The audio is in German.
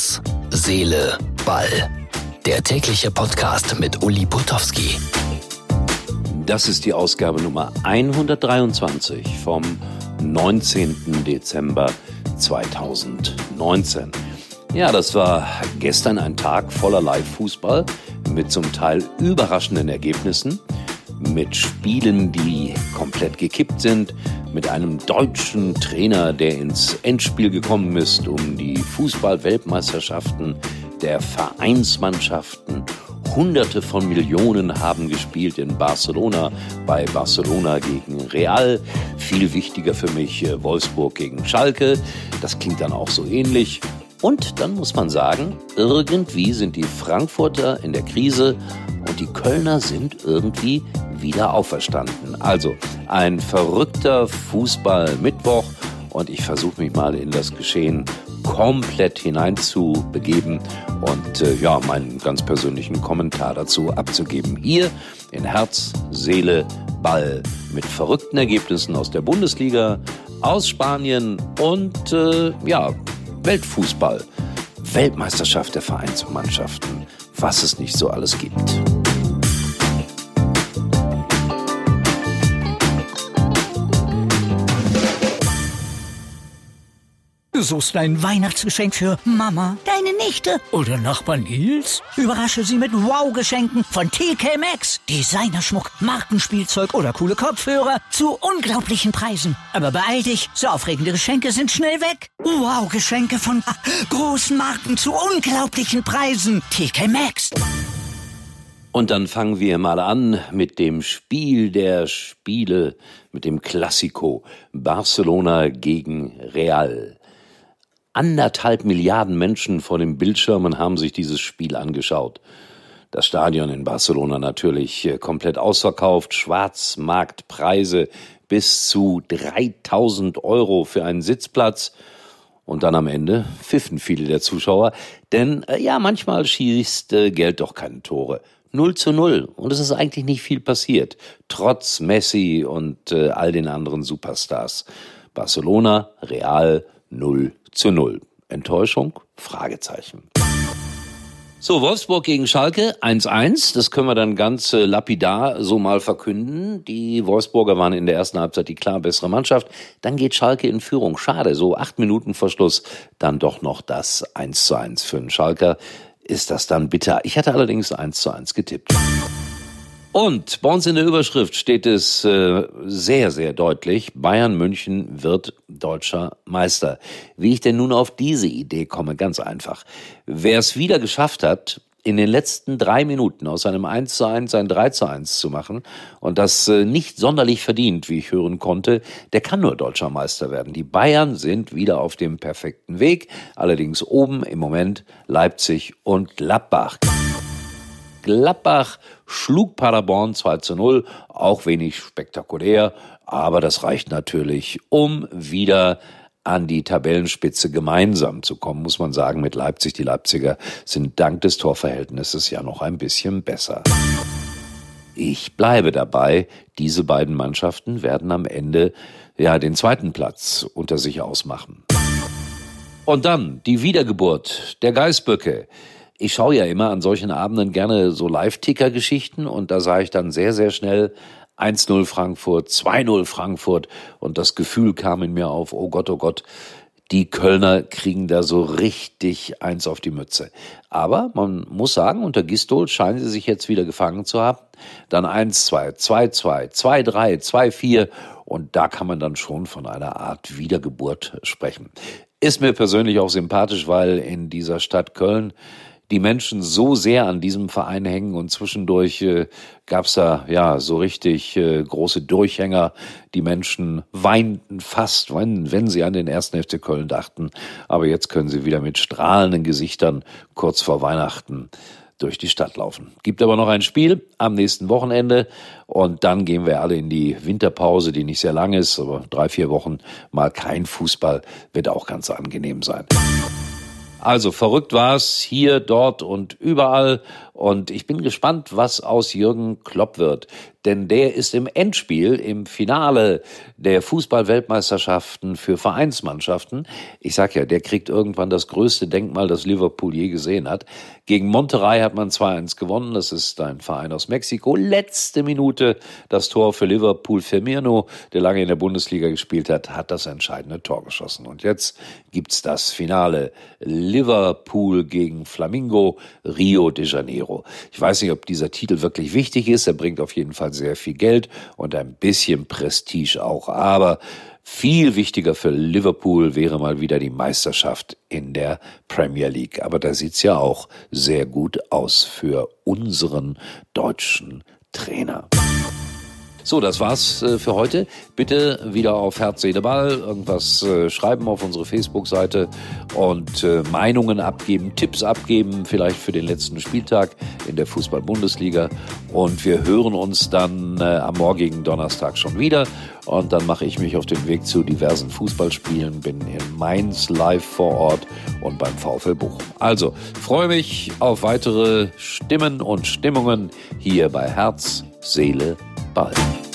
Herz, Seele, Ball. Der tägliche Podcast mit Uli Potowski. Das ist die Ausgabe Nummer 123 vom 19. Dezember 2019. Ja, das war gestern ein Tag voller Live-Fußball mit zum Teil überraschenden Ergebnissen, mit Spielen, die komplett gekippt sind, mit einem deutschen Trainer, der ins Endspiel gekommen ist, um die Fußball-Weltmeisterschaften der Vereinsmannschaften. Hunderte von Millionen haben gespielt in Barcelona, bei Barcelona gegen Real. Viel wichtiger für mich äh, Wolfsburg gegen Schalke. Das klingt dann auch so ähnlich. Und dann muss man sagen, irgendwie sind die Frankfurter in der Krise die Kölner sind irgendwie wieder auferstanden. Also ein verrückter Fußball-Mittwoch und ich versuche mich mal in das Geschehen komplett hineinzubegeben und äh, ja, meinen ganz persönlichen Kommentar dazu abzugeben. Hier in Herz, Seele, Ball mit verrückten Ergebnissen aus der Bundesliga, aus Spanien und äh, ja, Weltfußball, Weltmeisterschaft der Vereinsmannschaften, was es nicht so alles gibt. Suchst ein Weihnachtsgeschenk für Mama, deine Nichte oder Nachbar Nils? Überrasche sie mit Wow-Geschenken von TK Maxx. Designerschmuck, Markenspielzeug oder coole Kopfhörer zu unglaublichen Preisen. Aber beeil dich, so aufregende Geschenke sind schnell weg. Wow-Geschenke von großen Marken zu unglaublichen Preisen. TK Maxx. Und dann fangen wir mal an mit dem Spiel der Spiele, mit dem Klassiko Barcelona gegen Real. Anderthalb Milliarden Menschen vor den Bildschirmen haben sich dieses Spiel angeschaut. Das Stadion in Barcelona natürlich äh, komplett ausverkauft, Schwarzmarktpreise bis zu 3000 Euro für einen Sitzplatz. Und dann am Ende pfiffen viele der Zuschauer, denn äh, ja, manchmal schießt äh, Geld doch keine Tore. 0 zu 0. Und es ist eigentlich nicht viel passiert, trotz Messi und äh, all den anderen Superstars. Barcelona, Real 0 zu 0. Enttäuschung? Fragezeichen. So, Wolfsburg gegen Schalke 1-1. Das können wir dann ganz äh, lapidar so mal verkünden. Die Wolfsburger waren in der ersten Halbzeit die klar bessere Mannschaft. Dann geht Schalke in Führung. Schade, so acht Minuten vor Schluss dann doch noch das 1-1 für den Schalker. Ist das dann bitter? Ich hatte allerdings 1-1 getippt. Und bei uns in der Überschrift steht es äh, sehr, sehr deutlich, Bayern München wird deutscher Meister. Wie ich denn nun auf diese Idee komme, ganz einfach. Wer es wieder geschafft hat, in den letzten drei Minuten aus einem 1 zu 1 ein 3 zu 1 zu machen und das äh, nicht sonderlich verdient, wie ich hören konnte, der kann nur deutscher Meister werden. Die Bayern sind wieder auf dem perfekten Weg, allerdings oben im Moment Leipzig und Gladbach. Gladbach schlug Paderborn 2 zu 0, auch wenig spektakulär, aber das reicht natürlich, um wieder an die Tabellenspitze gemeinsam zu kommen, muss man sagen, mit Leipzig. Die Leipziger sind dank des Torverhältnisses ja noch ein bisschen besser. Ich bleibe dabei, diese beiden Mannschaften werden am Ende ja den zweiten Platz unter sich ausmachen. Und dann die Wiedergeburt der Geißböcke ich schaue ja immer an solchen Abenden gerne so Live-Ticker-Geschichten und da sah ich dann sehr, sehr schnell 1-0 Frankfurt, 2-0 Frankfurt und das Gefühl kam in mir auf, oh Gott, oh Gott, die Kölner kriegen da so richtig eins auf die Mütze. Aber man muss sagen, unter Gistol scheinen sie sich jetzt wieder gefangen zu haben. Dann 1-2, 2-2, 2-3, 2-4 und da kann man dann schon von einer Art Wiedergeburt sprechen. Ist mir persönlich auch sympathisch, weil in dieser Stadt Köln die Menschen so sehr an diesem Verein hängen und zwischendurch äh, gab's da ja so richtig äh, große Durchhänger. Die Menschen weinten fast, wenn, wenn sie an den ersten FC Köln dachten. Aber jetzt können sie wieder mit strahlenden Gesichtern kurz vor Weihnachten durch die Stadt laufen. Gibt aber noch ein Spiel am nächsten Wochenende und dann gehen wir alle in die Winterpause, die nicht sehr lang ist, aber drei, vier Wochen mal kein Fußball wird auch ganz angenehm sein. Also verrückt war es hier, dort und überall. Und ich bin gespannt, was aus Jürgen Klopp wird. Denn der ist im Endspiel, im Finale der Fußball-Weltmeisterschaften für Vereinsmannschaften. Ich sag ja, der kriegt irgendwann das größte Denkmal, das Liverpool je gesehen hat. Gegen Monterrey hat man 2-1 gewonnen. Das ist ein Verein aus Mexiko. Letzte Minute das Tor für Liverpool. Firmino, der lange in der Bundesliga gespielt hat, hat das entscheidende Tor geschossen. Und jetzt gibt's das Finale. Liverpool gegen Flamingo, Rio de Janeiro. Ich weiß nicht, ob dieser Titel wirklich wichtig ist. Er bringt auf jeden Fall sehr viel Geld und ein bisschen Prestige auch. Aber viel wichtiger für Liverpool wäre mal wieder die Meisterschaft in der Premier League. Aber da sieht's ja auch sehr gut aus für unseren deutschen Trainer. So, das war's äh, für heute. Bitte wieder auf Herz, Seele, Ball irgendwas äh, schreiben auf unsere Facebook-Seite und äh, Meinungen abgeben, Tipps abgeben, vielleicht für den letzten Spieltag in der Fußball-Bundesliga. Und wir hören uns dann am morgigen Donnerstag schon wieder. Und dann mache ich mich auf den Weg zu diversen Fußballspielen, bin in Mainz live vor Ort und beim VfL Bochum. Also, freue mich auf weitere Stimmen und Stimmungen hier bei Herz, Seele, Ball. Bye.